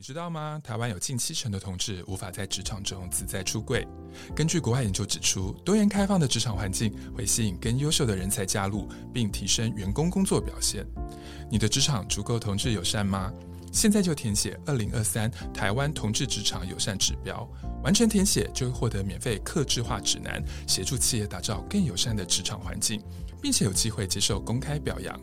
你知道吗？台湾有近七成的同志无法在职场中自在出柜。根据国外研究指出，多元开放的职场环境会吸引更优秀的人才加入，并提升员工工作表现。你的职场足够同志友善吗？现在就填写二零二三台湾同志职场友善指标，完成填写就会获得免费客制化指南，协助企业打造更友善的职场环境，并且有机会接受公开表扬。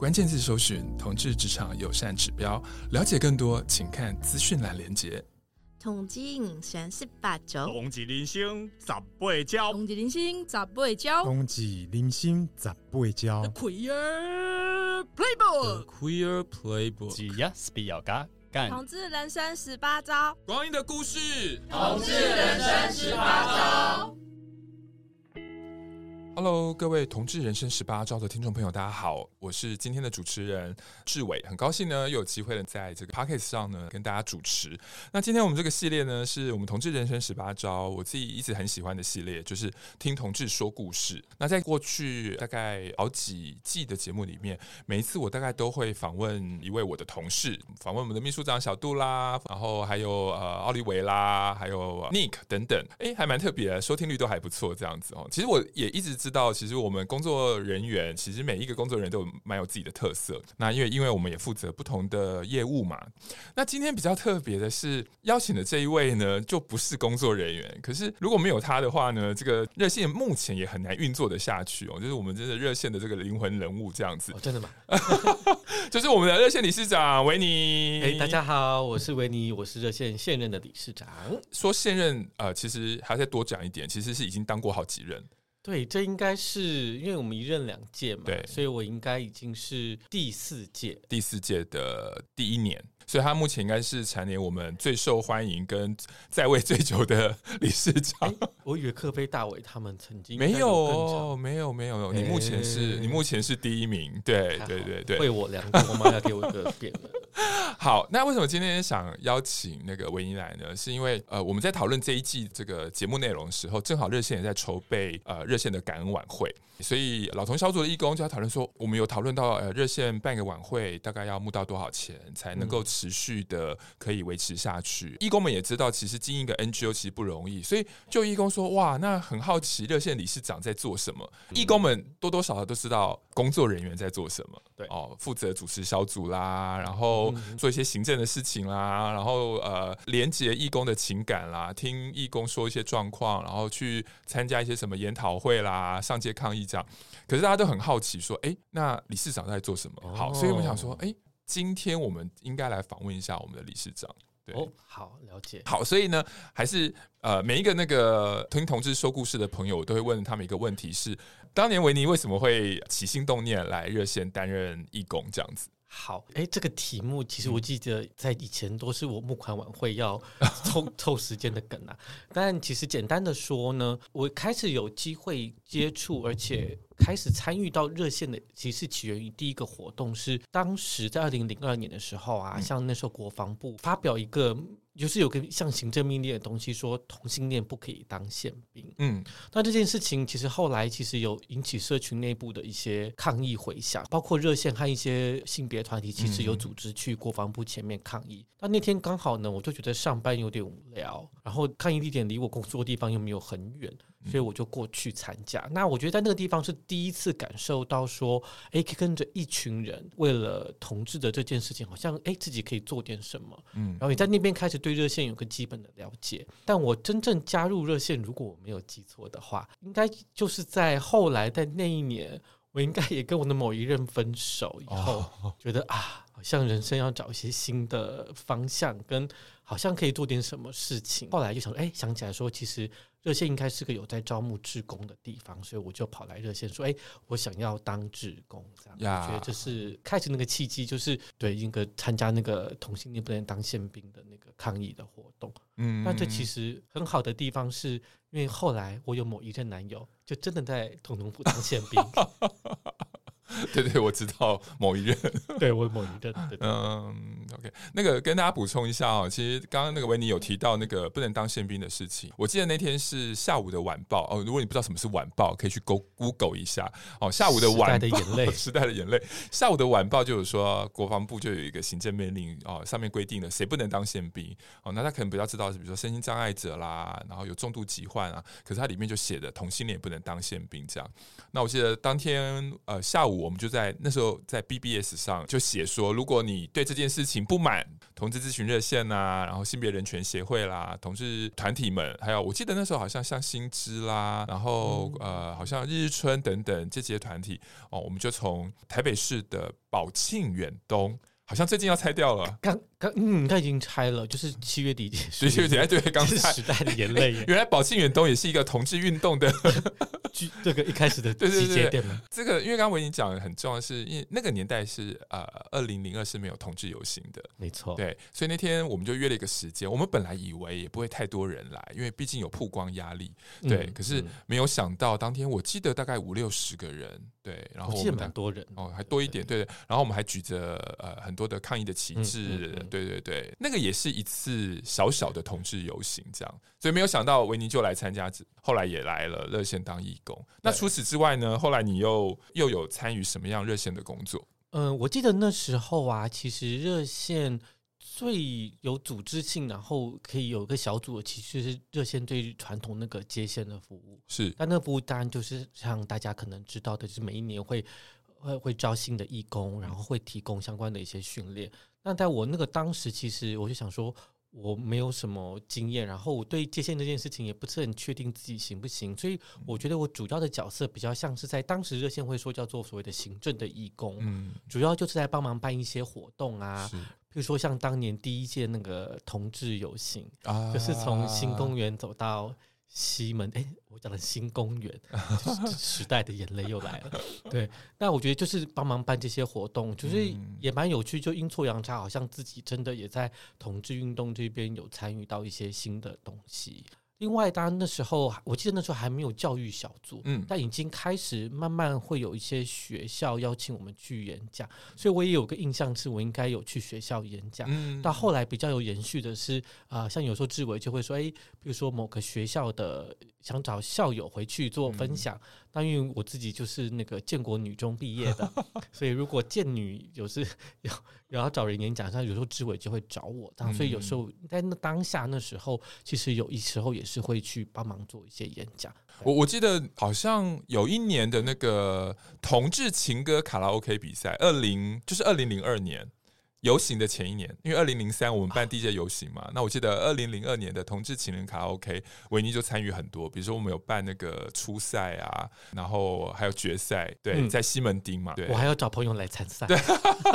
关键字搜寻“同志职场友善指标”，了解更多，请看资讯栏连结。同志人生十八招，同志人生十八招，同志人生十八招，同志人生十八招。Queer Playbook，Queer Playbook。同志人生十八招，光阴的故事。同志人生十八招。Hello，各位同志人生十八招的听众朋友，大家好，我是今天的主持人志伟，很高兴呢又有机会呢在这个 Podcast 上呢跟大家主持。那今天我们这个系列呢，是我们同志人生十八招，我自己一直很喜欢的系列，就是听同志说故事。那在过去大概好几季的节目里面，每一次我大概都会访问一位我的同事，访问我们的秘书长小杜啦，然后还有呃奥利维啦，还有 Nick 等等，哎，还蛮特别，收听率都还不错，这样子哦。其实我也一直。知道，其实我们工作人员，其实每一个工作人员都蛮有自己的特色。那因为，因为我们也负责不同的业务嘛。那今天比较特别的是，邀请的这一位呢，就不是工作人员。可是如果没有他的话呢，这个热线目前也很难运作的下去哦。就是我们真的热线的这个灵魂人物这样子。哦，真的吗？就是我们的热线理事长维尼。哎，大家好，我是维尼，我是热线现任的理事长。说现任，呃，其实还要再多讲一点，其实是已经当过好几任。对，这应该是因为我们一任两届嘛，对，所以我应该已经是第四届，第四届的第一年。所以他目前应该是蝉联我们最受欢迎跟在位最久的理事长。我以为克菲大伟他们曾经没有，没有，没有。你目前是你目前是第一名，对，对，对，对。为我良多，我妈要给我一个 匾了。好，那为什么今天想邀请那个维尼来呢？是因为呃，我们在讨论这一季这个节目内容的时候，正好热线也在筹备呃热线的感恩晚会，所以老同小组的义工就要讨论说，我们有讨论到呃热线办个晚会大概要募到多少钱才能够。持续的可以维持下去，义工们也知道，其实经营一个 NGO 其实不容易，所以就义工说，哇，那很好奇热线理事长在做什么。义工们多多少少都知道工作人员在做什么，对哦，负责主持小组啦，然后做一些行政的事情啦，然后呃，连接义工的情感啦，听义工说一些状况，然后去参加一些什么研讨会啦，上街抗议这样。可是大家都很好奇，说，哎，那理事长在做什么？好，所以我们想说，哎。今天我们应该来访问一下我们的理事长。对，哦，好，了解。好，所以呢，还是呃，每一个那个听同志说故事的朋友，我都会问他们一个问题是：当年维尼为什么会起心动念来热线担任义工这样子？好，哎，这个题目其实我记得在以前都是我募款晚会要 凑凑时间的梗啊。但其实简单的说呢，我开始有机会接触，而且开始参与到热线的，其实起源于第一个活动是当时在二零零二年的时候啊，像那时候国防部发表一个。就是有个像行政命令的东西，说同性恋不可以当宪兵。嗯，那这件事情其实后来其实有引起社群内部的一些抗议回响，包括热线和一些性别团体其实有组织去国防部前面抗议。那、嗯、那天刚好呢，我就觉得上班有点无聊，然后抗议地点离我工作的地方又没有很远。所以我就过去参加。那我觉得在那个地方是第一次感受到说，哎，跟着一群人为了同志的这件事情，好像哎自己可以做点什么。嗯，然后你在那边开始对热线有个基本的了解。但我真正加入热线，如果我没有记错的话，应该就是在后来在那一年，我应该也跟我的某一任分手以后，觉得啊，好像人生要找一些新的方向，跟好像可以做点什么事情。后来就想，哎，想起来说，其实。热线应该是个有在招募志工的地方，所以我就跑来热线说：“哎，我想要当志工。”这样.我觉得这是开始那个契机，就是对一个参加那个同性恋不能当宪兵的那个抗议的活动。嗯，那这其实很好的地方是，因为后来我有某一任男友，就真的在总统府当宪兵。对对，我知道某一任，对我某一任，对嗯，OK，那个跟大家补充一下哦，其实刚刚那个维尼有提到那个不能当宪兵的事情。我记得那天是下午的晚报哦，如果你不知道什么是晚报，可以去 Google 一下哦。下午的晚报，时代的眼泪，时代的眼泪。下午的晚报就有说，国防部就有一个行政命令哦，上面规定了谁不能当宪兵哦。那他可能比较知道是，比如说身心障碍者啦，然后有重度疾患啊，可是它里面就写的同性恋也不能当宪兵这样。那我记得当天呃下午我们就在那时候在 BBS 上就写说，如果你对这件事情不满，同志咨询热线呐、啊，然后性别人权协会啦，同志团体们，还有我记得那时候好像像新知啦，然后呃，好像日日春等等这些团体哦，我们就从台北市的宝庆远东。好像最近要拆掉了，刚刚嗯，他已经拆了，就是七月底结束。七月底哎，对，刚拆。时代的眼泪，原来宝庆远东也是一个同志运动的，这个一开始的对对对对。这个因为刚刚我已经讲的很重要的是，因为那个年代是呃二零零二是没有同志游行的，没错。对，所以那天我们就约了一个时间，我们本来以为也不会太多人来，因为毕竟有曝光压力。对，嗯、可是没有想到当天我记得大概五六十个人，对，然后我们蛮多人哦，还多一点，对对。然后我们还举着呃很多的抗议的旗帜，嗯嗯嗯、对对对，那个也是一次小小的同志游行，这样。所以没有想到维尼就来参加，后来也来了热线当义工。那除此之外呢？后来你又又有参与什么样热线的工作？嗯、呃，我记得那时候啊，其实热线最有组织性，然后可以有一个小组的，其实是热线对传统那个接线的服务。是，但那个服务当然就是像大家可能知道的，就是每一年会会会招新的义工，然后会提供相关的一些训练。那在我那个当时，其实我就想说，我没有什么经验，然后我对接线这件事情也不是很确定自己行不行，所以我觉得我主要的角色比较像是在当时热线会说叫做所谓的行政的义工，嗯，主要就是在帮忙办一些活动啊，比如说像当年第一届那个同志游行，啊，就是从新公园走到。西门，哎、欸，我讲的新公园，时代的眼泪又来了。对，那我觉得就是帮忙办这些活动，就是也蛮有趣，就阴错阳差，好像自己真的也在同志运动这边有参与到一些新的东西。另外，当然那时候，我记得那时候还没有教育小组，嗯，但已经开始慢慢会有一些学校邀请我们去演讲，所以我也有个印象，是我应该有去学校演讲。嗯，到后来比较有延续的是，啊、呃，像有时候志伟就会说，哎，比如说某个学校的想找校友回去做分享。嗯但因为我自己就是那个建国女中毕业的，所以如果建女有时有有要找人演讲，像有时候志伟就会找我，所以有时候在那当下那时候，其实有一时候也是会去帮忙做一些演讲。我我记得好像有一年的那个同志情歌卡拉 OK 比赛，二零就是二零零二年。游行的前一年，因为二零零三我们办第一届游行嘛，那我记得二零零二年的同志情人卡拉 OK，维尼就参与很多，比如说我们有办那个初赛啊，然后还有决赛，对，嗯、在西门町嘛，对，我还要找朋友来参赛。对，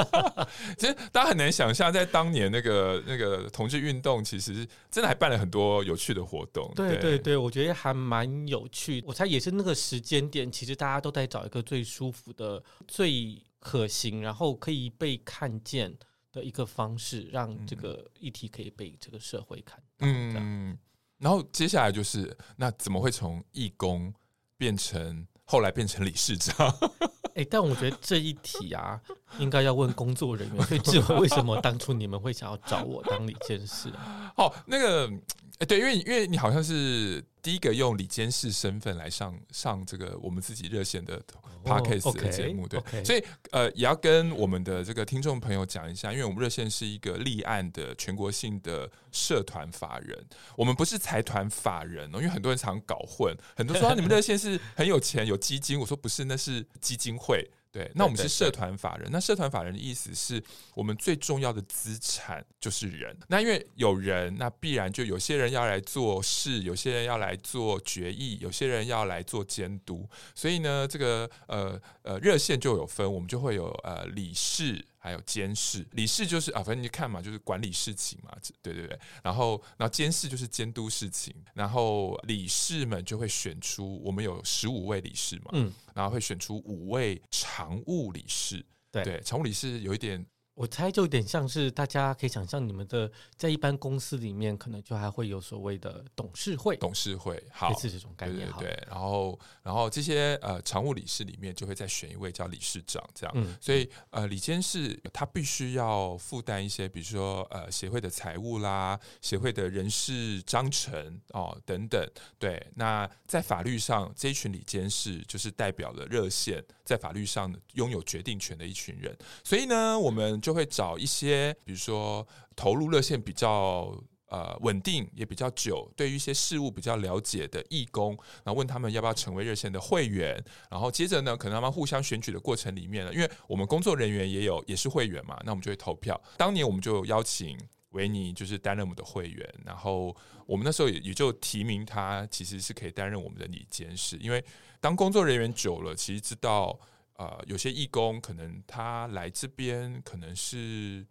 其实大家很难想象，在当年那个那个同志运动，其实真的还办了很多有趣的活动。对对对，对，我觉得还蛮有趣。我猜也是那个时间点，其实大家都在找一个最舒服的、最可行，然后可以被看见。的一个方式，让这个议题可以被这个社会看到。嗯，然后接下来就是，那怎么会从义工变成后来变成理事长？哎、欸，但我觉得这一题啊，应该要问工作人员。所以，志伟为什么当初你们会想要找我当理监事？哦，那个。哎、欸，对，因为因为你好像是第一个用李监事身份来上上这个我们自己热线的 Podcast 的节目，对，所以呃，也要跟我们的这个听众朋友讲一下，因为我们热线是一个立案的全国性的社团法人，我们不是财团法人哦，因为很多人常搞混，很多人说、啊、你们热线是很有钱有基金，我说不是，那是基金会。对，那我们是社团法人。那社团法人的意思是我们最重要的资产就是人。那因为有人，那必然就有些人要来做事，有些人要来做决议，有些人要来做监督。所以呢，这个呃呃热线就有分，我们就会有呃理事。还有监事，理事就是啊，反正你看嘛，就是管理事情嘛，对对对。然后，然后监事就是监督事情。然后理事们就会选出，我们有十五位理事嘛，嗯，然后会选出五位常务理事。对，对，常务理事有一点我猜就有点像是大家可以想象，你们的在一般公司里面，可能就还会有所谓的董事会，董事会，好，类似这种概念，对对对。然后，然后这些呃常务理事里面，就会再选一位叫理事长，这样。嗯、所以呃，理监事他必须要负担一些，比如说呃协会的财务啦，协会的人事章程哦等等。对，那在法律上，这一群理监事就是代表了热线，在法律上拥有决定权的一群人。所以呢，我们就会找一些，比如说投入热线比较呃稳定，也比较久，对于一些事务比较了解的义工，然后问他们要不要成为热线的会员，然后接着呢，可能他们互相选举的过程里面呢，因为我们工作人员也有也是会员嘛，那我们就会投票。当年我们就邀请维尼就是担任我们的会员，然后我们那时候也也就提名他，其实是可以担任我们的理监事，因为当工作人员久了，其实知道。呃，有些义工可能他来这边，可能是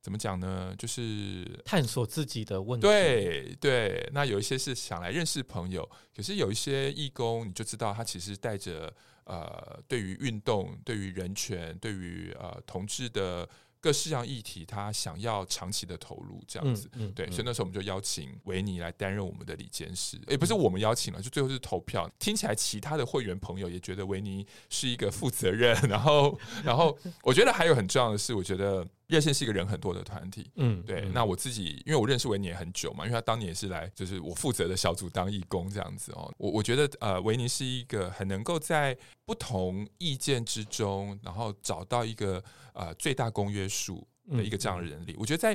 怎么讲呢？就是探索自己的问题。对对，那有一些是想来认识朋友，可是有一些义工，你就知道他其实带着呃，对于运动、对于人权、对于呃同志的。各式样议题，他想要长期的投入，这样子，嗯嗯、对，所以那时候我们就邀请维尼来担任我们的理监事，也、欸、不是我们邀请了，就最后是投票。听起来，其他的会员朋友也觉得维尼是一个负责任，然后，然后我觉得还有很重要的是，我觉得热线是一个人很多的团体，嗯，对。嗯、那我自己，因为我认识维尼也很久嘛，因为他当年也是来，就是我负责的小组当义工这样子哦。我我觉得，呃，维尼是一个很能够在不同意见之中，然后找到一个。呃，最大公约数的一个这样的人力，嗯、我觉得在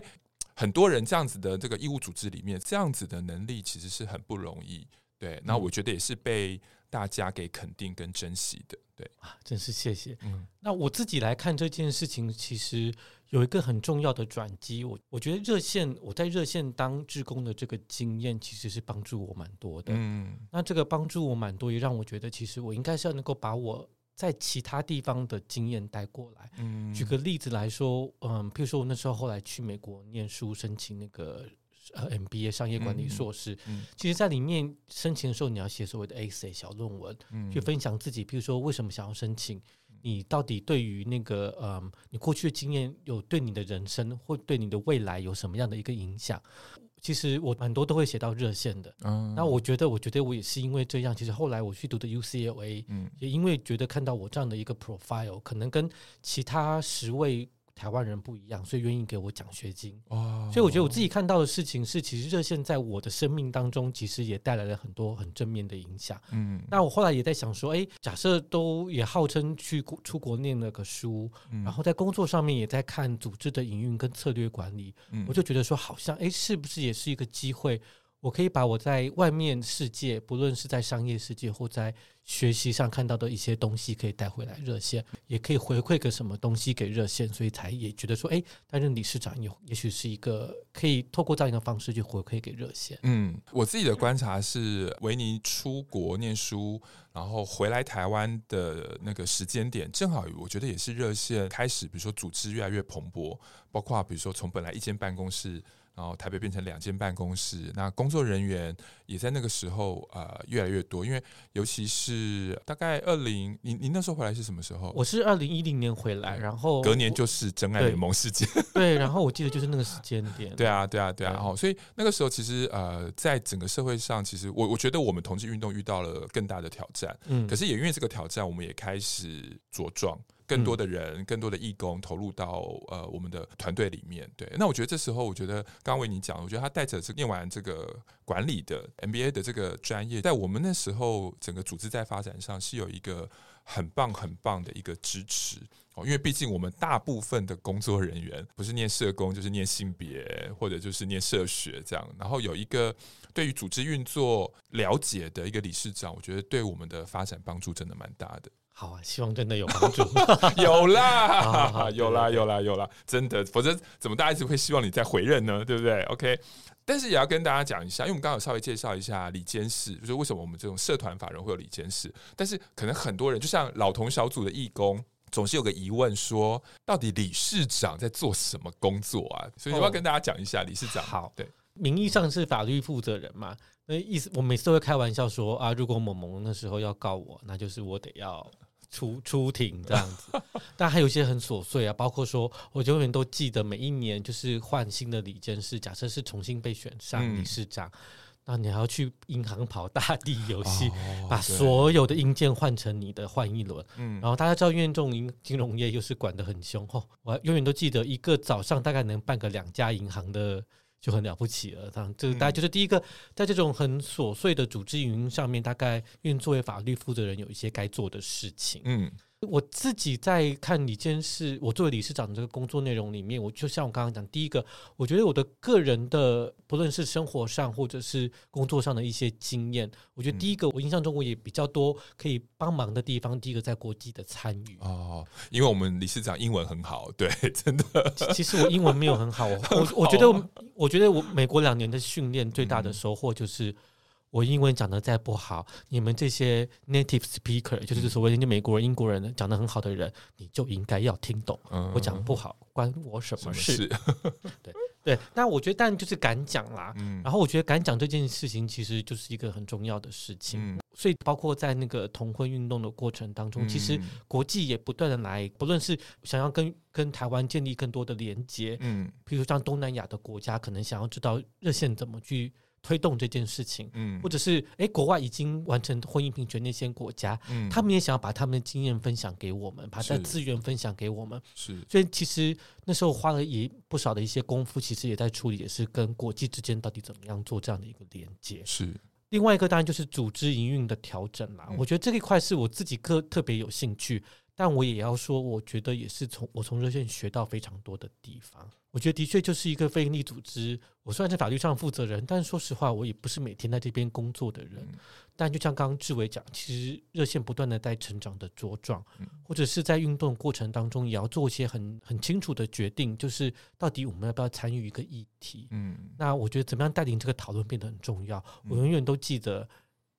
很多人这样子的这个义务组织里面，这样子的能力其实是很不容易。对，那我觉得也是被大家给肯定跟珍惜的。对啊，真是谢谢。嗯，那我自己来看这件事情，其实有一个很重要的转机。我我觉得热线，我在热线当志工的这个经验，其实是帮助我蛮多的。嗯，那这个帮助我蛮多，也让我觉得，其实我应该是要能够把我。在其他地方的经验带过来，嗯，举个例子来说，嗯，譬如说我那时候后来去美国念书，申请那个呃 MBA 商业管理硕士，嗯，嗯，其实，在里面申请的时候，你要写所谓的 essay 小论文，嗯，去分享自己，譬如说为什么想要申请，你到底对于那个嗯，你过去的经验有对你的人生或对你的未来有什么样的一个影响？其实我很多都会写到热线的，嗯，那我觉得，我觉得我也是因为这样。其实后来我去读的 UCLA，嗯，也因为觉得看到我这样的一个 profile，可能跟其他十位。台湾人不一样，所以愿意给我奖学金。哦，所以我觉得我自己看到的事情是，其实热线在我的生命当中，其实也带来了很多很正面的影响。嗯，那我后来也在想说，哎，假设都也号称去出国念了个书，嗯，然后在工作上面也在看组织的营运跟策略管理，嗯，我就觉得说，好像哎，是不是也是一个机会？我可以把我在外面世界，不论是在商业世界或在学习上看到的一些东西，可以带回来热线，也可以回馈个什么东西给热线，所以才也觉得说，哎，担任理事长也也许是一个可以透过这样一个方式去回馈给热线。嗯，我自己的观察是，维尼出国念书，然后回来台湾的那个时间点，正好我觉得也是热线开始，比如说组织越来越蓬勃，包括比如说从本来一间办公室。然后台北变成两间办公室，那工作人员也在那个时候呃越来越多，因为尤其是大概二零，您您那时候回来是什么时候？我是二零一零年回来，然后隔年就是真爱联盟事件，对，然后我记得就是那个时间点，对啊对啊对啊，然后所以那个时候其实呃在整个社会上，其实我我觉得我们同志运动遇到了更大的挑战，嗯，可是也因为这个挑战，我们也开始茁壮。更多的人，更多的义工投入到呃我们的团队里面。对，那我觉得这时候，我觉得刚刚为你讲，我觉得他带着这念完这个管理的 MBA 的这个专业，在我们那时候整个组织在发展上是有一个很棒很棒的一个支持哦。因为毕竟我们大部分的工作人员不是念社工，就是念性别或者就是念社学这样。然后有一个对于组织运作了解的一个理事长，我觉得对我们的发展帮助真的蛮大的。好啊，希望真的有帮助。有啦，有啦，有啦，有啦，真的，否则怎么大家一直会希望你再回任呢？对不对？OK，但是也要跟大家讲一下，因为我们刚刚有稍微介绍一下理监事，就是为什么我们这种社团法人会有理监事。但是可能很多人，就像老同小组的义工，总是有个疑问说，说到底理事长在做什么工作啊？所以我要跟大家讲一下，理事长好，对，名义上是法律负责人嘛，那意思我每次都会开玩笑说啊，如果某某那时候要告我，那就是我得要。出出庭这样子。但还有一些很琐碎啊，包括说，我永远都记得每一年就是换新的理监事，假设是重新被选上理事长。嗯那你还要去银行跑大地游戏，哦、把所有的硬件换成你的换一轮。嗯，然后大家知道，因为这种银金融业又是管得很凶吼，我永远都记得一个早上大概能办个两家银行的就很了不起了。这样，这个大概就是第一个，在这种很琐碎的组织运营上面，大概因为作为法律负责人有一些该做的事情。嗯。我自己在看理监事，我作为理事长的这个工作内容里面，我就像我刚刚讲，第一个，我觉得我的个人的不论是生活上或者是工作上的一些经验，我觉得第一个，我印象中我也比较多可以帮忙的地方。第一个在国际的参与哦，因为我们理事长英文很好，对，真的。其实我英文没有很好，我我我觉得我，我觉得我美国两年的训练最大的收获就是。我英文讲的再不好，你们这些 native speaker，就是所谓的美国人、英国人讲的很好的人，你就应该要听懂。嗯、我讲不好，关我什么事？什么事 对对，那我觉得，但就是敢讲啦。嗯、然后我觉得敢讲这件事情，其实就是一个很重要的事情。嗯、所以，包括在那个同婚运动的过程当中，嗯、其实国际也不断的来，不论是想要跟跟台湾建立更多的连接，嗯，比如像东南亚的国家，可能想要知道热线怎么去。推动这件事情，嗯，或者是诶，国外已经完成婚姻平权那些国家，嗯，他们也想要把他们的经验分享给我们，把他的资源分享给我们，是。所以其实那时候花了也不少的一些功夫，其实也在处理，也是跟国际之间到底怎么样做这样的一个连接。是。另外一个当然就是组织营运的调整啦，我觉得这一块是我自己个特别有兴趣。但我也要说，我觉得也是从我从热线学到非常多的地方。我觉得的确就是一个非营利组织。我虽然是法律上负责人，但说实话，我也不是每天在这边工作的人。但就像刚刚志伟讲，其实热线不断的在成长的茁壮，或者是在运动过程当中，也要做一些很很清楚的决定，就是到底我们要不要参与一个议题。嗯，那我觉得怎么样带领这个讨论变得很重要。我永远都记得。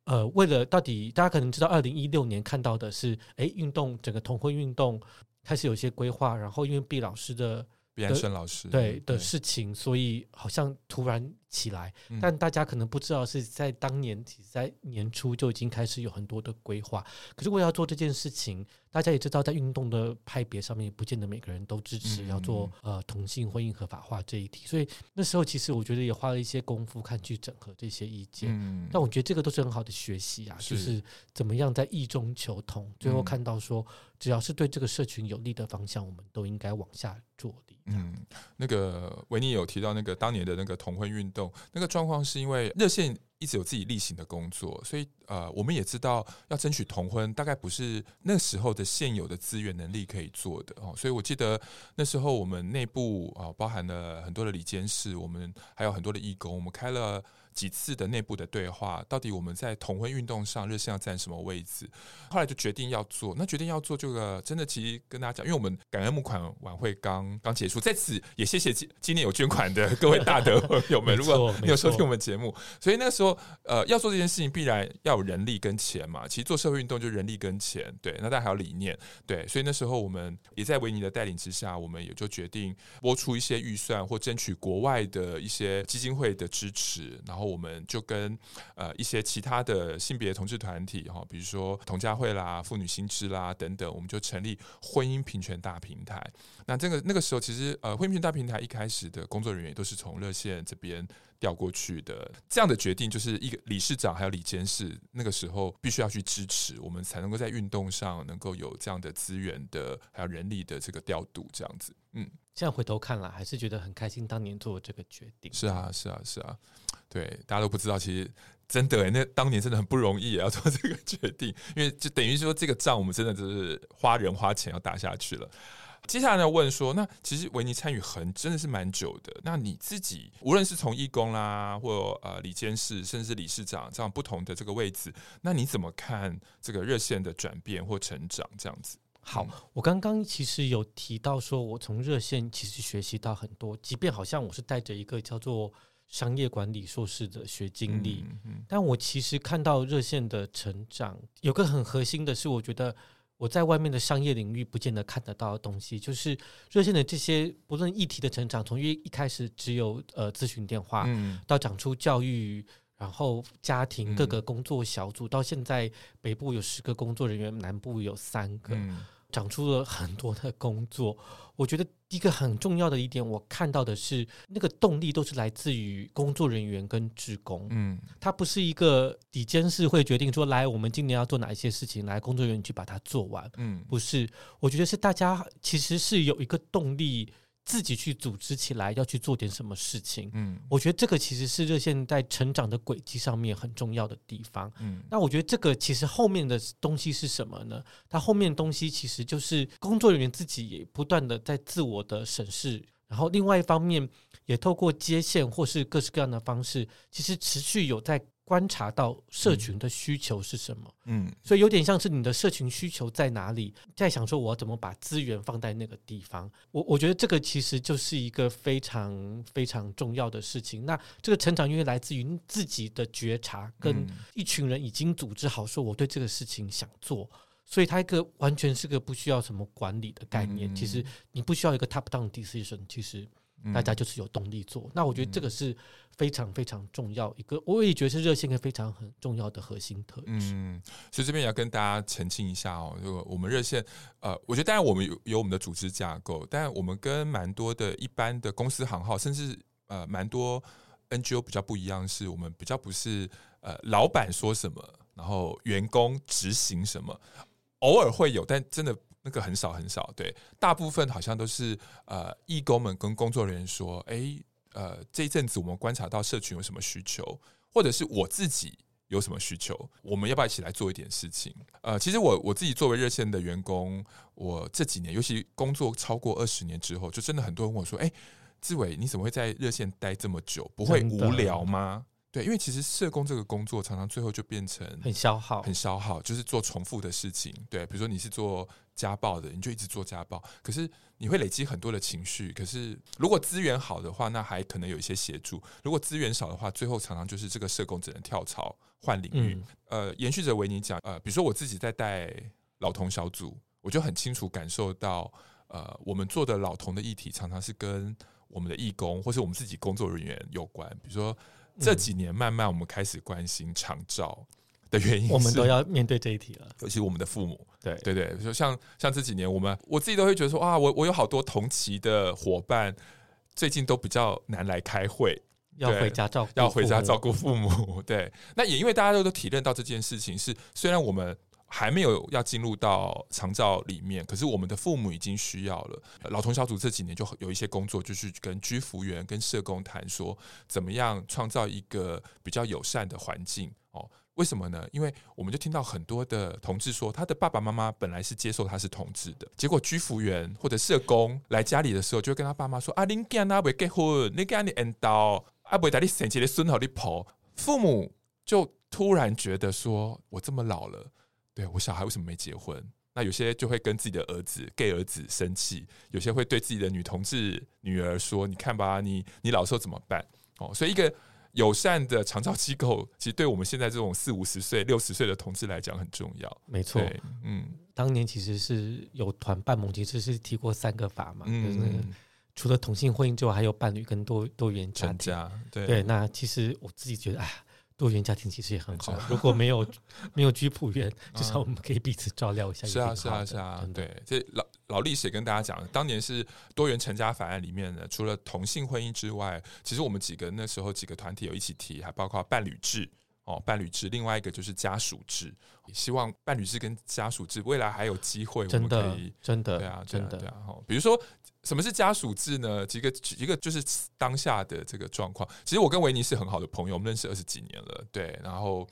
呃，为了到底大家可能知道，二零一六年看到的是，哎，运动整个同婚运动开始有些规划，然后因为毕老师的。毕安生老师对的事情，所以好像突然起来，但大家可能不知道是在当年，其实在年初就已经开始有很多的规划。可是为了要做这件事情，大家也知道，在运动的派别上面，也不见得每个人都支持要做呃同性婚姻合法化这一题。所以那时候其实我觉得也花了一些功夫，看去整合这些意见。但我觉得这个都是很好的学习啊，就是怎么样在异中求同，最后看到说，只要是对这个社群有利的方向，我们都应该往下做。嗯，那个维尼有提到那个当年的那个同婚运动，那个状况是因为热线一直有自己例行的工作，所以呃，我们也知道要争取同婚，大概不是那时候的现有的资源能力可以做的哦。所以我记得那时候我们内部啊，包含了很多的理监事，我们还有很多的义工，我们开了。几次的内部的对话，到底我们在同婚运动上热线要占什么位置？后来就决定要做。那决定要做这个，真的其实跟大家讲，因为我们感恩募款晚会刚刚结束，在此也谢谢今今年有捐款的各位大德朋友们。如果你有收听我们节目，所以那时候呃要做这件事情，必然要有人力跟钱嘛。其实做社会运动就是人力跟钱，对。那大家还有理念，对。所以那时候我们也在维尼的带领之下，我们也就决定拨出一些预算或争取国外的一些基金会的支持，然后。我们就跟呃一些其他的性别同志团体哈，比如说同家会啦、妇女新知啦等等，我们就成立婚姻平权大平台。那这个那个时候，其实呃婚姻平权大平台一开始的工作人员也都是从热线这边调过去的。这样的决定就是一个理事长还有理监事，那个时候必须要去支持，我们才能够在运动上能够有这样的资源的还有人力的这个调度，这样子。嗯，现在回头看来，还是觉得很开心，当年做这个决定。是啊，是啊，是啊。对，大家都不知道，其实真的诶，那当年真的很不容易，也要做这个决定，因为就等于说这个仗我们真的就是花人花钱要打下去了。接下来要问说，那其实维尼参与很真的是蛮久的，那你自己无论是从义工啦，或呃理监事，甚至理事长这样不同的这个位置，那你怎么看这个热线的转变或成长这样子？好，我刚刚其实有提到说，我从热线其实学习到很多，即便好像我是带着一个叫做。商业管理硕士的学经历，嗯嗯、但我其实看到热线的成长，有个很核心的是，我觉得我在外面的商业领域不见得看得到的东西，就是热线的这些不论议题的成长，从一一开始只有呃咨询电话，嗯、到长出教育，然后家庭各个工作小组，到现在北部有十个工作人员，南部有三个。嗯长出了很多的工作，我觉得一个很重要的一点，我看到的是那个动力都是来自于工作人员跟职工。嗯，它不是一个底监事会决定说，来，我们今年要做哪一些事情，来工作人员去把它做完。嗯，不是，我觉得是大家其实是有一个动力。自己去组织起来，要去做点什么事情。嗯，我觉得这个其实是热线在成长的轨迹上面很重要的地方。嗯，那我觉得这个其实后面的东西是什么呢？它后面的东西其实就是工作人员自己也不断的在自我的审视，然后另外一方面也透过接线或是各式各样的方式，其实持续有在。观察到社群的需求是什么，嗯，所以有点像是你的社群需求在哪里，在想说我要怎么把资源放在那个地方。我我觉得这个其实就是一个非常非常重要的事情。那这个成长因为来自于自己的觉察，跟一群人已经组织好说我对这个事情想做，所以它一个完全是个不需要什么管理的概念。其实你不需要一个 top down decision，其实。大家就是有动力做，嗯、那我觉得这个是非常非常重要一个，我也觉得是热线一个非常很重要的核心特质。嗯，所以这边也要跟大家澄清一下哦，如果我们热线，呃，我觉得当然我们有有我们的组织架构，但我们跟蛮多的一般的公司行号，甚至呃蛮多 NGO 比较不一样，是我们比较不是呃老板说什么，然后员工执行什么，偶尔会有，但真的。那个很少很少，对，大部分好像都是呃，义工们跟工作人员说，哎，呃，这一阵子我们观察到社群有什么需求，或者是我自己有什么需求，我们要不要一起来做一点事情？呃，其实我我自己作为热线的员工，我这几年，尤其工作超过二十年之后，就真的很多人问我说，哎，志伟，你怎么会在热线待这么久？不会无聊吗？对，因为其实社工这个工作常常最后就变成很消耗，很消耗，就是做重复的事情。对，比如说你是做家暴的，你就一直做家暴，可是你会累积很多的情绪。可是如果资源好的话，那还可能有一些协助；如果资源少的话，最后常常就是这个社工只能跳槽换领域。嗯、呃，延续着维尼讲，呃，比如说我自己在带老同小组，我就很清楚感受到，呃，我们做的老同的议题常常是跟我们的义工或是我们自己工作人员有关，比如说。这几年慢慢我们开始关心长照的原因，我们都要面对这一题了。尤其我们的父母，对对对，就像像这几年，我们我自己都会觉得说啊，我我有好多同期的伙伴，最近都比较难来开会，要回家照顾，要回家照顾父母。对，那也因为大家都都体认到这件事情是，虽然我们。还没有要进入到长照里面，可是我们的父母已经需要了。老同小组这几年就有一些工作，就是跟居服员、跟社工谈说，怎么样创造一个比较友善的环境哦？为什么呢？因为我们就听到很多的同志说，他的爸爸妈妈本来是接受他是同志的，结果居服员或者社工来家里的时候，就会跟他爸妈说：“啊，恁囝仔未结婚，你囝仔缘投，啊，未带你生一个孙好你抱。”父母就突然觉得说：“我这么老了。”对，我小孩为什么没结婚？那有些就会跟自己的儿子 gay 儿子生气，有些会对自己的女同志女儿说：“你看吧，你你老时候怎么办？”哦，所以一个友善的长照机构，其实对我们现在这种四五十岁、六十岁的同志来讲很重要。没错，嗯，当年其实是有团办盟，其实是提过三个法嘛，嗯，就是除了同性婚姻之外，还有伴侣跟多多元家庭。对对，那其实我自己觉得，哎。多元家庭其实也很好，如果没有没有居普员，至少我们可以彼此照料一下。是啊，是啊，是啊，对。这老老历史也跟大家讲，当年是多元成家法案里面呢，除了同性婚姻之外，其实我们几个那时候几个团体有一起提，还包括伴侣制哦，伴侣制，另外一个就是家属制，希望伴侣制跟家属制未来还有机会，我们可以真的，对啊，真的，对啊，比如说。什么是家属制呢？几个一个就是当下的这个状况。其实我跟维尼是很好的朋友，我们认识二十几年了，对，然后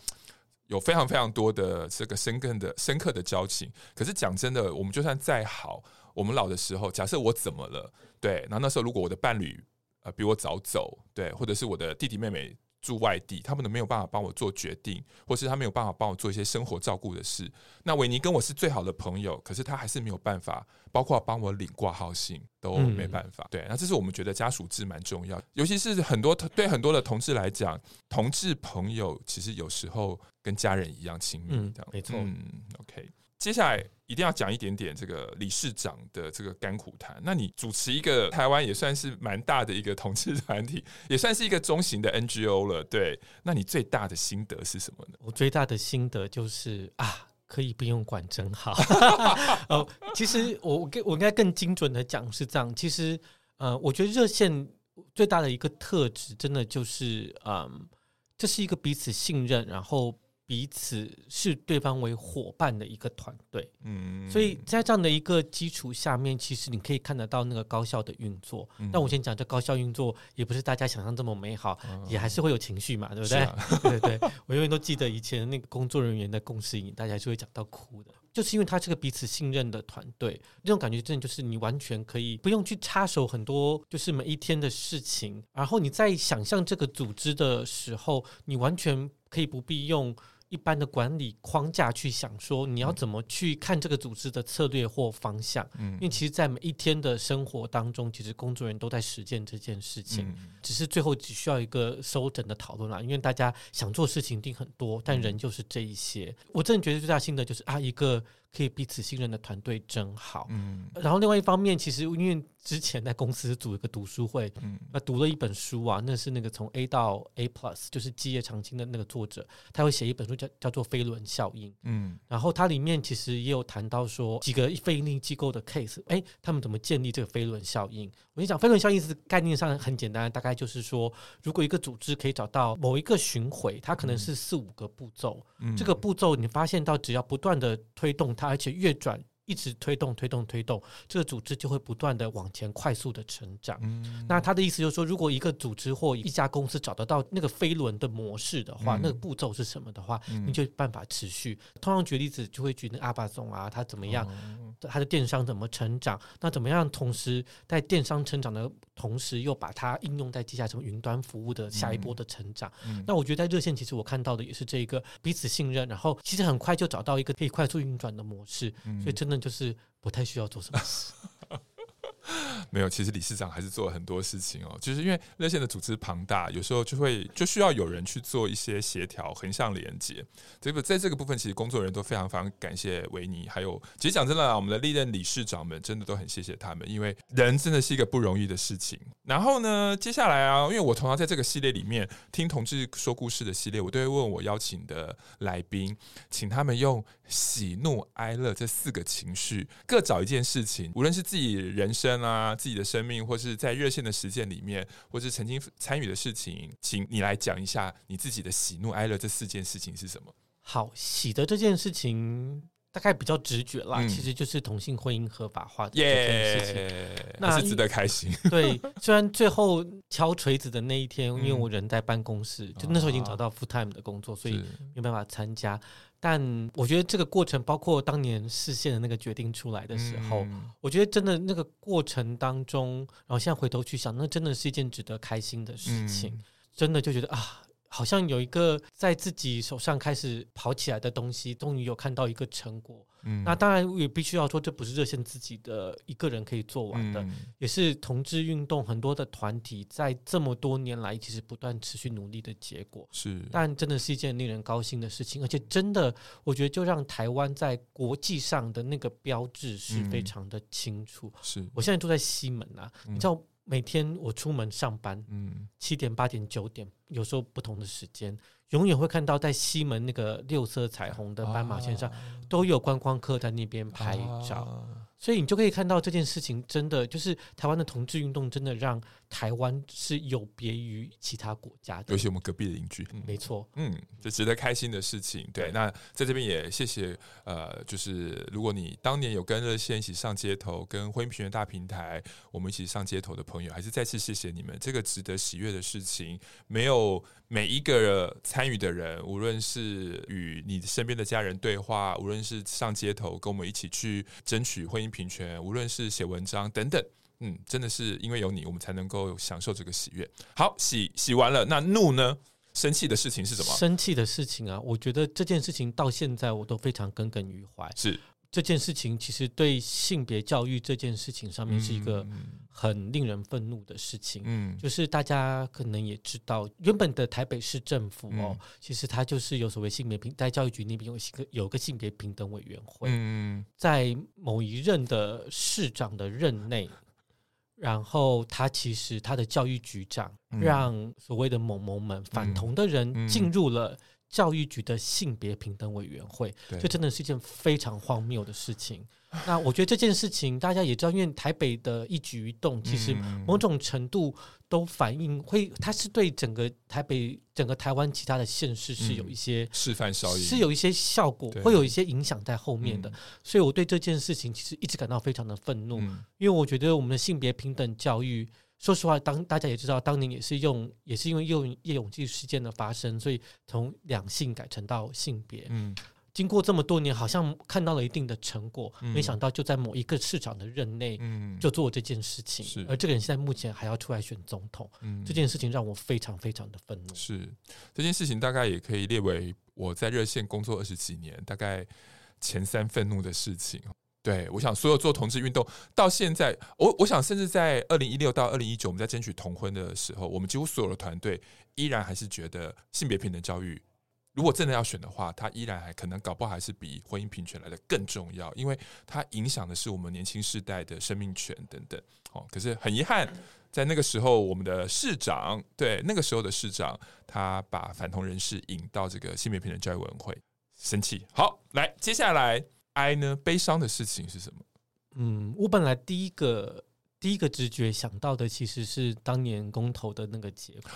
有非常非常多的这个深刻的深刻的交情。可是讲真的，我们就算再好，我们老的时候，假设我怎么了，对，那那时候如果我的伴侣呃比我早走，对，或者是我的弟弟妹妹。住外地，他们都没有办法帮我做决定，或是他没有办法帮我做一些生活照顾的事。那维尼跟我是最好的朋友，可是他还是没有办法，包括帮我领挂号信都没办法。嗯、对，那这是我们觉得家属制蛮重要，尤其是很多对很多的同志来讲，同志朋友其实有时候跟家人一样亲密。的、嗯、没错。嗯，OK。接下来一定要讲一点点这个理事长的这个甘苦谈。那你主持一个台湾也算是蛮大的一个同志团体，也算是一个中型的 NGO 了。对，那你最大的心得是什么呢？我最大的心得就是啊，可以不用管真好。哦，其实我我我应该更精准的讲是这样。其实呃，我觉得热线最大的一个特质，真的就是嗯，这是一个彼此信任，然后。彼此视对方为伙伴的一个团队，嗯，所以在这样的一个基础下面，其实你可以看得到那个高效的运作。那、嗯、我先讲，这高效运作也不是大家想象这么美好，嗯、也还是会有情绪嘛，对不对？啊、对我永远都记得以前那个工作人员的共识营，大家还是会讲到哭的，就是因为他是个彼此信任的团队，这种感觉真的就是你完全可以不用去插手很多，就是每一天的事情。然后你在想象这个组织的时候，你完全可以不必用。一般的管理框架去想说，你要怎么去看这个组织的策略或方向？嗯，因为其实，在每一天的生活当中，其实工作人员都在实践这件事情，只是最后只需要一个收整的讨论啦。因为大家想做事情一定很多，但人就是这一些。我真的觉得最大心得就是啊，一个可以彼此信任的团队真好。嗯，然后另外一方面，其实因为。之前在公司组一个读书会，嗯，那读了一本书啊，那是那个从 A 到 A Plus，就是基业长青的那个作者，他会写一本书叫叫做飞轮效应，嗯，然后它里面其实也有谈到说几个非盈利机构的 case，哎，他们怎么建立这个飞轮效应？我跟你讲，飞轮效应是概念上很简单，大概就是说，如果一个组织可以找到某一个巡回，它可能是四五个步骤，嗯，这个步骤你发现到只要不断的推动它，而且越转。一直推动推动推动，这个组织就会不断的往前快速的成长。嗯、那他的意思就是说，如果一个组织或一家公司找得到那个飞轮的模式的话，嗯、那个步骤是什么的话，嗯、你就办法持续。通常举例子就会举那个阿巴总啊，他怎么样，他的电商怎么成长？那怎么样同时在电商成长的同时，又把它应用在接下来什么云端服务的下一波的成长？嗯嗯、那我觉得在热线，其实我看到的也是这一个彼此信任，然后其实很快就找到一个可以快速运转的模式，嗯、所以真的。就是不太需要做什么事。没有，其实理事长还是做了很多事情哦。就是因为热线的组织庞大，有时候就会就需要有人去做一些协调、横向连接。这个在这个部分，其实工作人员都非常非常感谢维尼。还有，其实讲真的啊，我们的历任理事长们真的都很谢谢他们，因为人真的是一个不容易的事情。然后呢，接下来啊，因为我同样在这个系列里面听同志说故事的系列，我都会问我邀请的来宾，请他们用喜怒哀乐这四个情绪各找一件事情，无论是自己人生啊。自己的生命，或是在热线的实践里面，或是曾经参与的事情，请你来讲一下你自己的喜怒哀乐这四件事情是什么？好，喜的这件事情大概比较直觉啦，嗯、其实就是同性婚姻合法化的这件事情，yeah, 那是值得开心。对，虽然最后敲锤子的那一天，因为我人在办公室，嗯、就那时候已经找到 full time 的工作，所以没有办法参加。但我觉得这个过程，包括当年视线的那个决定出来的时候，嗯、我觉得真的那个过程当中，然后现在回头去想，那真的是一件值得开心的事情。嗯、真的就觉得啊。好像有一个在自己手上开始跑起来的东西，终于有看到一个成果。嗯，那当然也必须要说，这不是热线自己的一个人可以做完的，嗯、也是同志运动很多的团体在这么多年来其实不断持续努力的结果。是，但真的是一件令人高兴的事情，而且真的，我觉得就让台湾在国际上的那个标志是非常的清楚。嗯、是我现在住在西门啊，嗯、你知道。每天我出门上班，嗯，七点、八点、九点，有时候不同的时间，永远会看到在西门那个六色彩虹的斑马线上，啊、都有观光客在那边拍照。啊。所以你就可以看到这件事情，真的就是台湾的同志运动，真的让台湾是有别于其他国家的，尤其我们隔壁的邻居。嗯、没错，嗯，这值得开心的事情。对，对那在这边也谢谢，呃，就是如果你当年有跟热线一起上街头，跟婚姻平权大平台我们一起上街头的朋友，还是再次谢谢你们。这个值得喜悦的事情，没有每一个参与的人，无论是与你身边的家人对话，无论是上街头跟我们一起去争取婚姻。平权，无论是写文章等等，嗯，真的是因为有你，我们才能够享受这个喜悦。好，喜喜完了，那怒呢？生气的事情是什么？生气的事情啊，我觉得这件事情到现在我都非常耿耿于怀。是。这件事情其实对性别教育这件事情上面是一个很令人愤怒的事情。嗯，就是大家可能也知道，原本的台北市政府哦，其实它就是有所谓性别平，在教育局那边有一个有个性别平等委员会。嗯，在某一任的市长的任内，然后他其实他的教育局长让所谓的某某们反同的人进入了。教育局的性别平等委员会，这真的是一件非常荒谬的事情。那我觉得这件事情大家也知道，因为台北的一举一动，其实某种程度都反映会，它是对整个台北、整个台湾其他的县市是有一些、嗯、示范效应，是有一些效果，会有一些影响在后面的。嗯、所以我对这件事情其实一直感到非常的愤怒，嗯、因为我觉得我们的性别平等教育。说实话，当大家也知道，当年也是用，也是因为用叶永纪事件的发生，所以从两性改成到性别。嗯，经过这么多年，好像看到了一定的成果，嗯、没想到就在某一个市长的任内，嗯，就做这件事情。是，而这个人现在目前还要出来选总统，嗯，这件事情让我非常非常的愤怒。是，这件事情大概也可以列为我在热线工作二十几年，大概前三愤怒的事情。对，我想所有做同志运动到现在，我我想甚至在二零一六到二零一九，我们在争取同婚的时候，我们几乎所有的团队依然还是觉得性别平等教育，如果真的要选的话，它依然还可能搞不好还是比婚姻平权来的更重要，因为它影响的是我们年轻世代的生命权等等。哦，可是很遗憾，在那个时候，我们的市长，对那个时候的市长，他把反同人士引到这个性别平等教育委员会，生气。好，来接下来。哀呢？悲伤的事情是什么？嗯，我本来第一个第一个直觉想到的其实是当年公投的那个结果。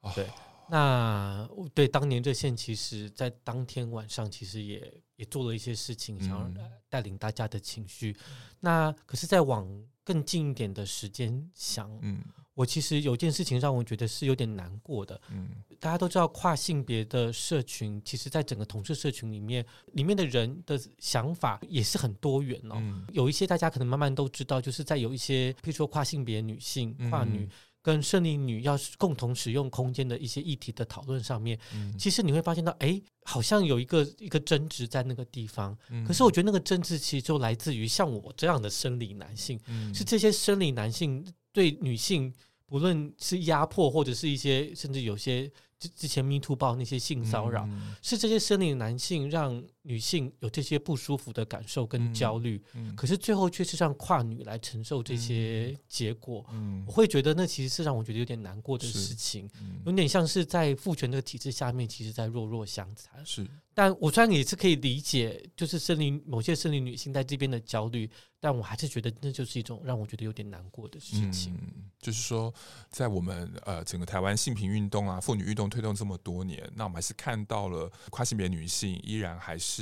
哦、对，那对当年热线其实，在当天晚上其实也也做了一些事情，想要带领大家的情绪。嗯、那可是再往更近一点的时间想，嗯。我其实有件事情让我觉得是有点难过的。嗯，大家都知道跨性别的社群，其实在整个同志社群里面，里面的人的想法也是很多元哦。嗯，有一些大家可能慢慢都知道，就是在有一些，譬如说跨性别女性、跨女跟胜利女要共同使用空间的一些议题的讨论上面，嗯，其实你会发现到，哎，好像有一个一个争执在那个地方。嗯，可是我觉得那个争执其实就来自于像我这样的生理男性，嗯，是这些生理男性对女性。不论是压迫，或者是一些，甚至有些之之前 Me Too 报那些性骚扰，嗯、是这些生理男性让女性有这些不舒服的感受跟焦虑，嗯嗯、可是最后却是让跨女来承受这些结果。嗯、我会觉得那其实是让我觉得有点难过的事情，嗯、有点像是在父权的体制下面，其实在弱弱相残。是，但我虽然也是可以理解，就是生理某些生理女性在这边的焦虑。但我还是觉得那就是一种让我觉得有点难过的事情。嗯，就是说，在我们呃整个台湾性平运动啊、妇女运动推动这么多年，那我们还是看到了跨性别女性依然还是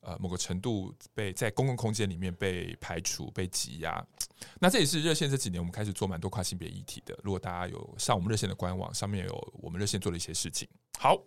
呃某个程度被在公共空间里面被排除、被挤压。那这也是热线这几年我们开始做蛮多跨性别议题的。如果大家有上我们热线的官网，上面有我们热线做的一些事情。好，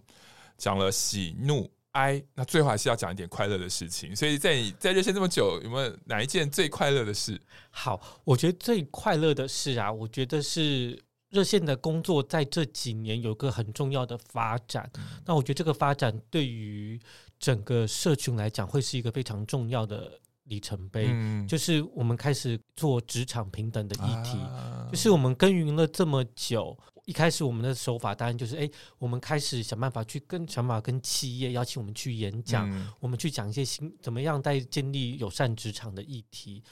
讲了喜怒。哀，那最后还是要讲一点快乐的事情。所以在你在热线这么久，有没有哪一件最快乐的事？好，我觉得最快乐的事啊，我觉得是热线的工作在这几年有个很重要的发展。嗯、那我觉得这个发展对于整个社群来讲，会是一个非常重要的里程碑。嗯、就是我们开始做职场平等的议题，啊、就是我们耕耘了这么久。一开始我们的手法当然就是，哎，我们开始想办法去跟想办法跟企业邀请我们去演讲，嗯、我们去讲一些新怎么样在建立友善职场的议题。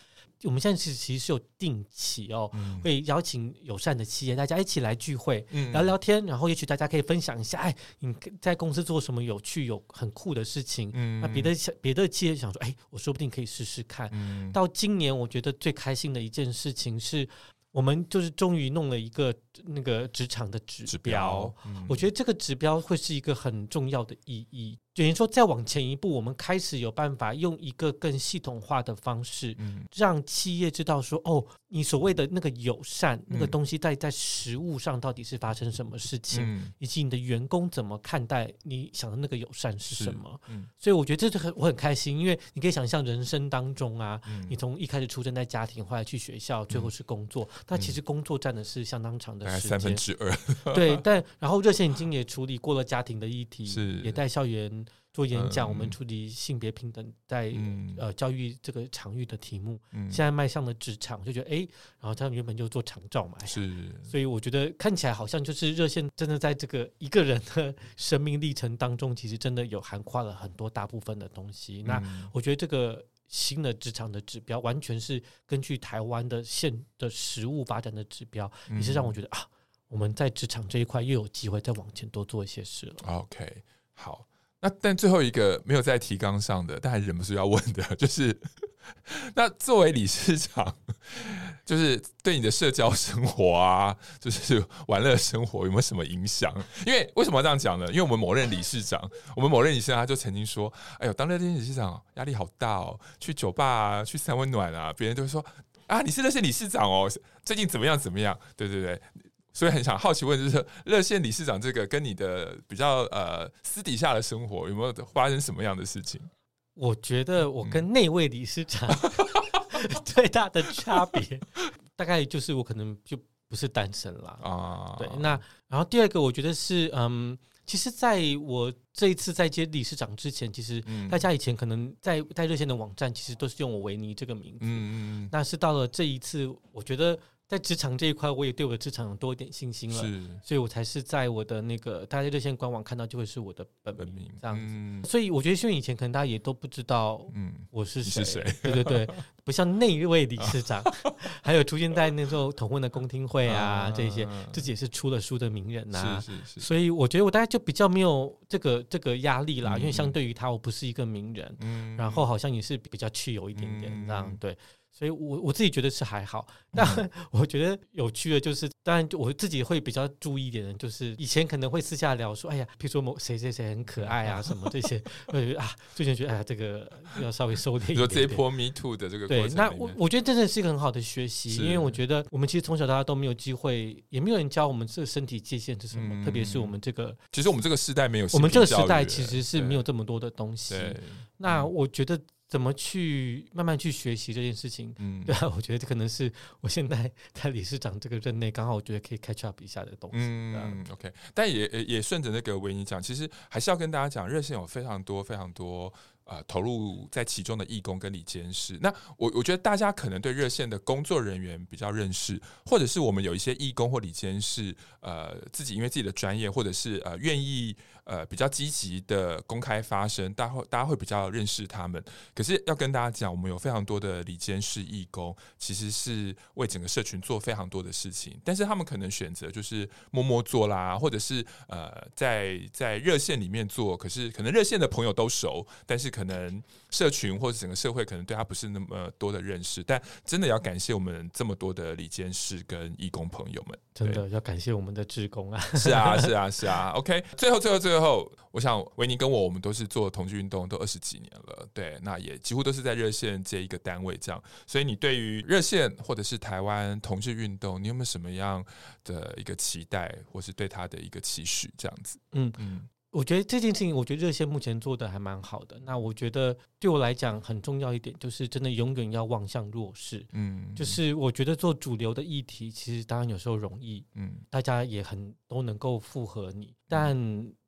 我们现在其实其实是有定期哦，嗯、会邀请友善的企业大家一起来聚会，嗯、聊聊天，然后也许大家可以分享一下，哎，你在公司做什么有趣有很酷的事情？嗯、那别的别的企业想说，哎，我说不定可以试试看。嗯、到今年，我觉得最开心的一件事情是。我们就是终于弄了一个那个职场的指标，指标嗯、我觉得这个指标会是一个很重要的意义。等于说，再往前一步，我们开始有办法用一个更系统化的方式，让企业知道说，哦，你所谓的那个友善那个东西，在在实物上到底是发生什么事情，以及你的员工怎么看待你想的那个友善是什么。所以我觉得这是很我很开心，因为你可以想象人生当中啊，你从一开始出生在家庭，后来去学校，最后是工作，那其实工作占的是相当长的时间，三分之二。对，但然后热线已经也处理过了家庭的议题，是也在校园。做演讲，嗯、我们处理性别平等在、嗯、呃教育这个场域的题目。嗯、现在迈向了职场，就觉得哎，然后他们原本就做长照嘛，是，所以我觉得看起来好像就是热线真的在这个一个人的生命历程当中，其实真的有涵盖了很多大部分的东西。嗯、那我觉得这个新的职场的指标，完全是根据台湾的现的实物发展的指标，也、嗯、是让我觉得啊。我们在职场这一块又有机会再往前多做一些事了。OK，好，那但最后一个没有在提纲上的，但还忍不住要问的，就是那作为理事长，就是对你的社交生活啊，就是玩乐生活有没有什么影响？因为为什么要这样讲呢？因为我们某任理事长，我们某任理事长他就曾经说：“哎呦，当热线理事长压力好大哦，去酒吧啊，去三温暖啊，别人都会说啊，你是那些理事长哦，最近怎么样怎么样？”对对对。所以很想好奇问，就是热线理事长这个跟你的比较呃私底下的生活有没有发生什么样的事情？我觉得我跟那位理事长、嗯、最大的差别，大概就是我可能就不是单身了啊。对，那然后第二个，我觉得是嗯，其实在我这一次在接理事长之前，其实大家以前可能在在热线的网站，其实都是用我维尼这个名字。嗯嗯。那是到了这一次，我觉得。在职场这一块，我也对我的职场有多一点信心了，是，所以我才是在我的那个大家热线官网看到就会是我的本名这样子。嗯、所以我觉得，因为以前可能大家也都不知道，嗯，我是谁，对对对，不像那一位理事长，还有出现在那时候同婚的公听会啊，这些自己也是出了书的名人呐、啊，是是是。所以我觉得我大概就比较没有这个这个压力啦，因为相对于他，我不是一个名人，嗯，然后好像也是比较去有一点点这样，对。所以我，我我自己觉得是还好。但 我觉得有趣的就是，当然我自己会比较注意一点的，就是以前可能会私下聊说，哎呀，比如说某谁谁谁很可爱啊，什么这些，我觉得啊，最近觉得哎呀，这个要稍微收敛一点，点。说这一波 Me Too 的这个对，那我我觉得真的是一个很好的学习，因为我觉得我们其实从小到大都没有机会，也没有人教我们这个身体界限是什么，嗯、特别是我们这个，其实我们这个时代没有，我们这个时代其实是没有这么多的东西。那我觉得。怎么去慢慢去学习这件事情？嗯，对啊，我觉得这可能是我现在在理事长这个任内，刚好我觉得可以 catch up 一下的东西。嗯，OK，但也也顺着那个维尼讲，其实还是要跟大家讲，热线有非常多非常多。呃，投入在其中的义工跟理监事，那我我觉得大家可能对热线的工作人员比较认识，或者是我们有一些义工或理监事，呃，自己因为自己的专业，或者是呃愿意呃比较积极的公开发声，大家会大家会比较认识他们。可是要跟大家讲，我们有非常多的里监事义工，其实是为整个社群做非常多的事情，但是他们可能选择就是默默做啦，或者是呃在在热线里面做，可是可能热线的朋友都熟，但是可可能社群或者整个社会可能对他不是那么多的认识，但真的要感谢我们这么多的里监事跟义工朋友们，真的要感谢我们的志工啊！是啊，是啊，是啊。OK，最后，最后，最后，我想维尼跟我，我们都是做同志运动都二十几年了，对，那也几乎都是在热线这一个单位这样。所以，你对于热线或者是台湾同志运动，你有没有什么样的一个期待，或是对他的一个期许？这样子，嗯嗯。嗯我觉得这件事情，我觉得热线目前做的还蛮好的。那我觉得对我来讲很重要一点，就是真的永远要望向弱势。嗯，就是我觉得做主流的议题，其实当然有时候容易，嗯，大家也很都能够附和你，但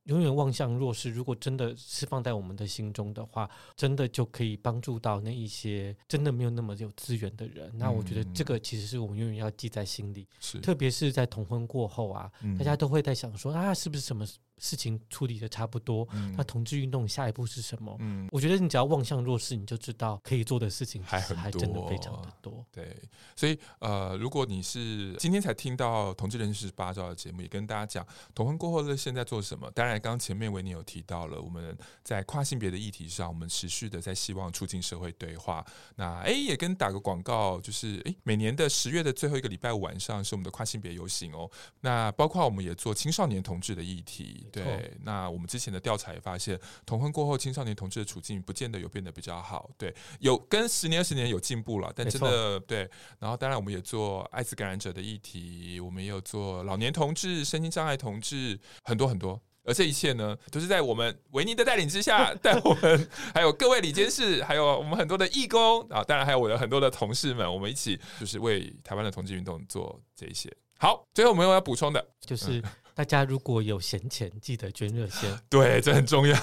永远望向弱势。如果真的是放在我们的心中的话，真的就可以帮助到那一些真的没有那么有资源的人。那我觉得这个其实是我们永远要记在心里。是，特别是在同婚过后啊，大家都会在想说啊，是不是什么？事情处理的差不多，嗯、那同志运动下一步是什么？嗯，我觉得你只要望向弱势，你就知道可以做的事情还很多，还真的非常的多。对，所以呃，如果你是今天才听到同志人士八招的节目，也跟大家讲同婚过后的现在做什么。当然，刚刚前面维尼有提到了，我们在跨性别的议题上，我们持续的在希望促进社会对话。那哎，也跟打个广告，就是哎，每年的十月的最后一个礼拜五晚上是我们的跨性别游行哦。那包括我们也做青少年同志的议题。对，那我们之前的调查也发现，同婚过后青少年同志的处境不见得有变得比较好，对，有跟十年、二十年有进步了，但真的对。然后当然我们也做艾滋感染者的议题，我们也有做老年同志、身心障碍同志，很多很多。而这一切呢，都是在我们维尼的带领之下，带我们还有各位李监事，还有我们很多的义工啊，当然还有我的很多的同事们，我们一起就是为台湾的同志运动做这一些。好，最后我们有要补充的，就是。大家如果有闲钱，记得捐热线。对，这很重要。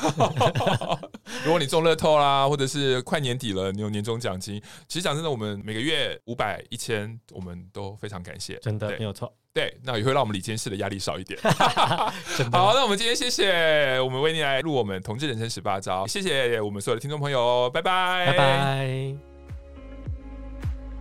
如果你中乐透啦，或者是快年底了，你有年终奖金，其实讲真的，我们每个月五百、一千，我们都非常感谢，真的没有错。对，那也会让我们理监事的压力少一点。好，那我们今天谢谢我们为你来录我们同志人生十八招，谢谢我们所有的听众朋友，拜拜，拜拜。